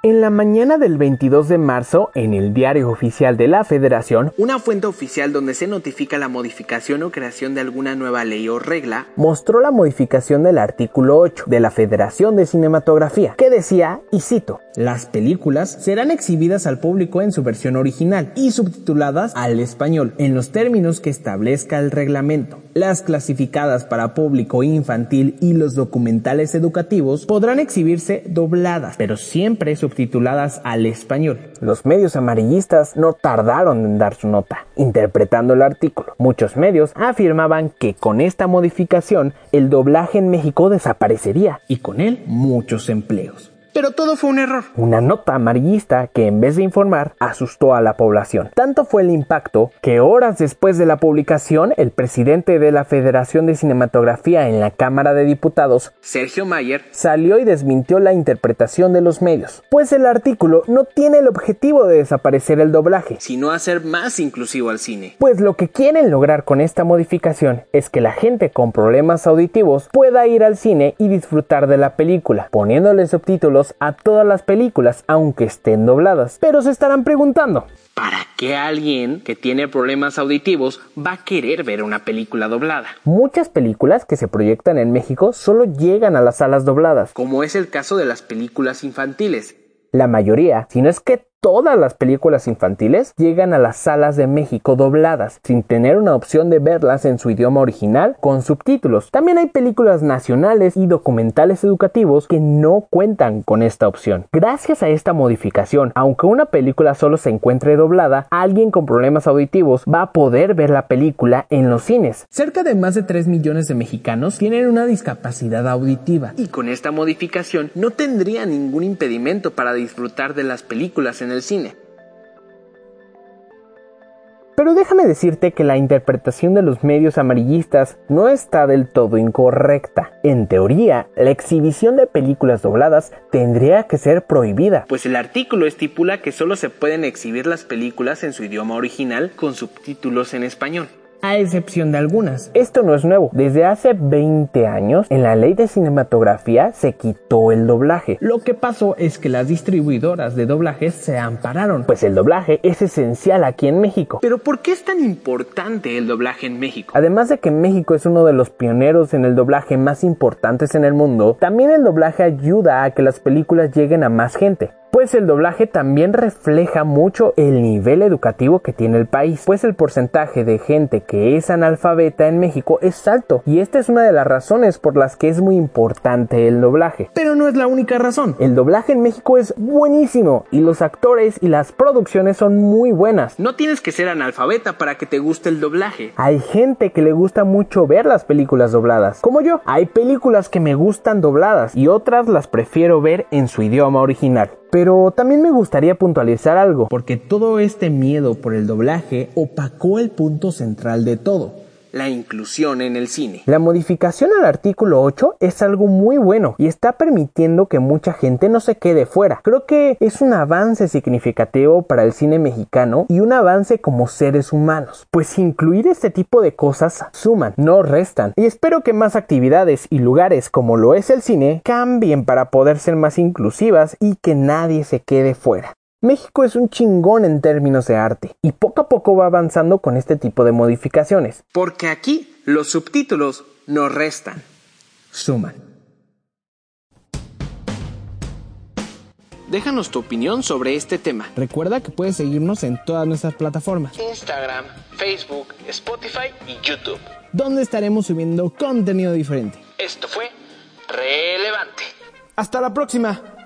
En la mañana del 22 de marzo, en el diario oficial de la Federación, una fuente oficial donde se notifica la modificación o creación de alguna nueva ley o regla, mostró la modificación del artículo 8 de la Federación de Cinematografía, que decía, y cito, las películas serán exhibidas al público en su versión original y subtituladas al español, en los términos que establezca el reglamento. Las clasificadas para público infantil y los documentales educativos podrán exhibirse dobladas, pero siempre subtituladas al español. Los medios amarillistas no tardaron en dar su nota, interpretando el artículo. Muchos medios afirmaban que con esta modificación el doblaje en México desaparecería y con él muchos empleos. Pero todo fue un error. Una nota amarillista que en vez de informar asustó a la población. Tanto fue el impacto que horas después de la publicación el presidente de la Federación de Cinematografía en la Cámara de Diputados, Sergio Mayer, salió y desmintió la interpretación de los medios, pues el artículo no tiene el objetivo de desaparecer el doblaje, sino hacer más inclusivo al cine. Pues lo que quieren lograr con esta modificación es que la gente con problemas auditivos pueda ir al cine y disfrutar de la película, poniéndole subtítulos a todas las películas, aunque estén dobladas. Pero se estarán preguntando, ¿para qué alguien que tiene problemas auditivos va a querer ver una película doblada? Muchas películas que se proyectan en México solo llegan a las salas dobladas, como es el caso de las películas infantiles. La mayoría, si no es que todas las películas infantiles llegan a las salas de México dobladas, sin tener una opción de verlas en su idioma original con subtítulos. También hay películas nacionales y documentales educativos que no cuentan con esta opción. Gracias a esta modificación, aunque una película solo se encuentre doblada, alguien con problemas auditivos va a poder ver la película en los cines. Cerca de más de 3 millones de mexicanos tienen una discapacidad auditiva. Y con esta modificación no tendría ningún impedimento para disfrutar de las películas en el cine. Pero déjame decirte que la interpretación de los medios amarillistas no está del todo incorrecta. En teoría, la exhibición de películas dobladas tendría que ser prohibida. Pues el artículo estipula que solo se pueden exhibir las películas en su idioma original con subtítulos en español a excepción de algunas. Esto no es nuevo. Desde hace 20 años, en la ley de cinematografía se quitó el doblaje. Lo que pasó es que las distribuidoras de doblajes se ampararon, pues el doblaje es esencial aquí en México. Pero ¿por qué es tan importante el doblaje en México? Además de que México es uno de los pioneros en el doblaje más importantes en el mundo, también el doblaje ayuda a que las películas lleguen a más gente. Pues el doblaje también refleja mucho el nivel educativo que tiene el país, pues el porcentaje de gente que es analfabeta en México es alto y esta es una de las razones por las que es muy importante el doblaje. Pero no es la única razón. El doblaje en México es buenísimo y los actores y las producciones son muy buenas. No tienes que ser analfabeta para que te guste el doblaje. Hay gente que le gusta mucho ver las películas dobladas, como yo. Hay películas que me gustan dobladas y otras las prefiero ver en su idioma original. Pero también me gustaría puntualizar algo, porque todo este miedo por el doblaje opacó el punto central de todo la inclusión en el cine. La modificación al artículo 8 es algo muy bueno y está permitiendo que mucha gente no se quede fuera. Creo que es un avance significativo para el cine mexicano y un avance como seres humanos, pues incluir este tipo de cosas suman, no restan. Y espero que más actividades y lugares como lo es el cine cambien para poder ser más inclusivas y que nadie se quede fuera. México es un chingón en términos de arte y poco a poco va avanzando con este tipo de modificaciones. Porque aquí los subtítulos no restan, suman. Déjanos tu opinión sobre este tema. Recuerda que puedes seguirnos en todas nuestras plataformas. Instagram, Facebook, Spotify y YouTube. Donde estaremos subiendo contenido diferente. Esto fue Relevante. Hasta la próxima.